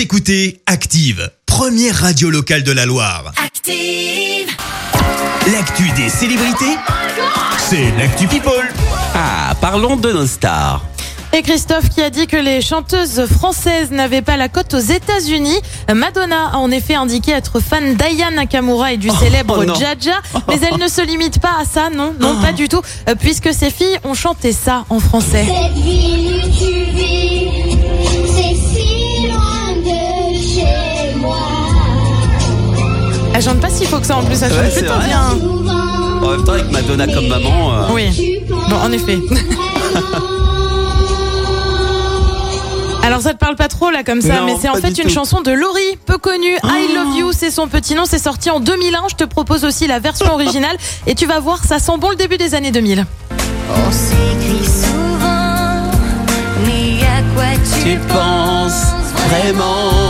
Vous écoutez Active, première radio locale de la Loire. Active. L'actu des célébrités, c'est l'actu People. Ah, parlons de nos stars. Et Christophe qui a dit que les chanteuses françaises n'avaient pas la cote aux États-Unis. Madonna a en effet indiqué être fan d'Aya Nakamura et du célèbre oh. Jaja, mais elle ne se limite pas à ça, non, non, pas du tout, euh, puisque ses filles ont chanté ça en français. Cette ville où tu vis, Elle chante pas si faux que ça en plus, elle chante Ouais, plutôt bien. En même temps, avec Madonna comme maman. euh, Oui, bon, en effet. Alors ça te parle pas trop là comme ça, Non, mais c'est en fait une tout. chanson de Laurie, peu connue. I Love You, c'est son petit nom. C'est sorti en 2001. Je te propose aussi la version originale et tu vas voir, ça sent bon le début des années 2000. On s'écrit souvent, mais à quoi tu, Tu penses vraiment? Ah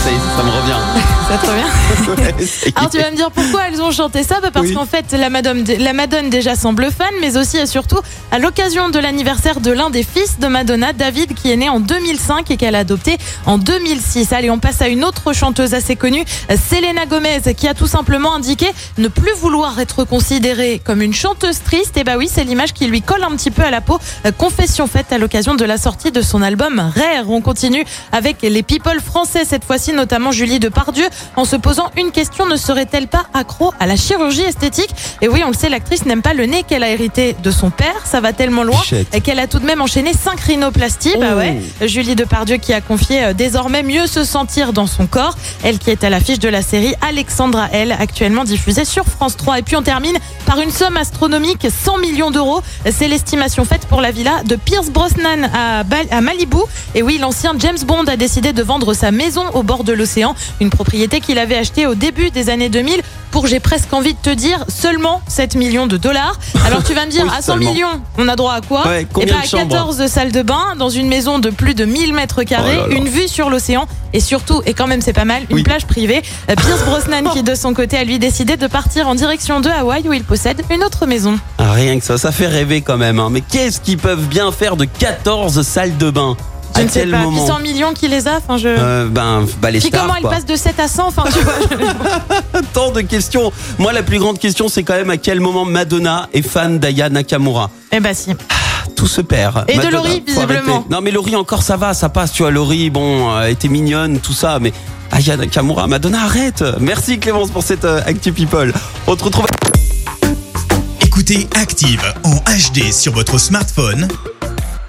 ça me revient. Ça te revient Ouais, Alors tu vas me dire pourquoi elles ont chanté ça? Bah Parce Oui. qu'en fait la Madone, la Madone déjà semble fan mais aussi et surtout à l'occasion de l'anniversaire de l'un des fils de Madonna, David qui est né en 2005 et qu'elle a adopté en 2006. Allez on passe à une autre chanteuse assez connue, Selena Gomez qui a tout simplement indiqué ne plus vouloir être considérée comme une chanteuse triste. Et bah oui c'est l'image qui lui colle un petit peu à la peau. Euh, Confession faite à l'occasion de la sortie de son album Rare. On continue avec les people français cette fois-ci notamment Julie Depardieu en se posant une question ne serait-elle pas accro à la chirurgie esthétique? Et oui, on le sait, l'actrice n'aime pas le nez qu'elle a hérité de son père. Ça va tellement loin qu'elle a tout de même enchaîné cinq rhinoplasties. Bah Oh. ouais. Julie Depardieu qui a confié euh, désormais mieux se sentir dans son corps. Elle qui est à l'affiche de la série Alexandra L, actuellement diffusée sur France 3. Et puis on termine par une somme astronomique 100 millions d'euros. C'est l'estimation faite pour la villa de Pierce Brosnan à Malibu. Et oui, l'ancien James Bond a décidé de vendre sa maison au bord de l'océan, une propriété qu'il avait achetée au début des années 2000 pour, j'ai presque envie de te dire, seulement 7 millions de dollars. Alors tu vas me dire, Oui, à 100 seulement. millions, on a droit à quoi? Ouais, Eh combien ben, de à chambres? 14 salles de bain, dans une maison de plus de 1000 mètres carrés, Oh une vue sur l'océan et surtout, et quand même c'est pas mal, une Oui. plage privée. Euh, Pierce Brosnan qui de son côté a lui décidé de partir en direction de Hawaï où il possède une autre maison. Ah, Rien que ça, ça fait rêver quand même. hein. Mais qu'est-ce qu'ils peuvent bien faire de 14 salles de bain? Je À ne sais quel pas, moment 100 millions qui les a, enfin je... Euh, Ben, bah les Puis stars, comment elle quoi. passe de 7 à 100, enfin tu vois. je- Tant de questions. Moi, la plus grande question, c'est quand même à quel moment Madonna est fan d'Aya Nakamura. Eh bah si. Tout se perd. Et de Madonna, Laurie, faut visiblement. Non, mais Laurie, encore, ça va, ça passe. Tu vois, Laurie, bon, euh, elle était mignonne, tout ça, mais Aya Nakamura, Madonna, arrête. Merci Clémence pour cette euh, Actu People. On te retrouve. Écoutez Active en HD sur votre smartphone,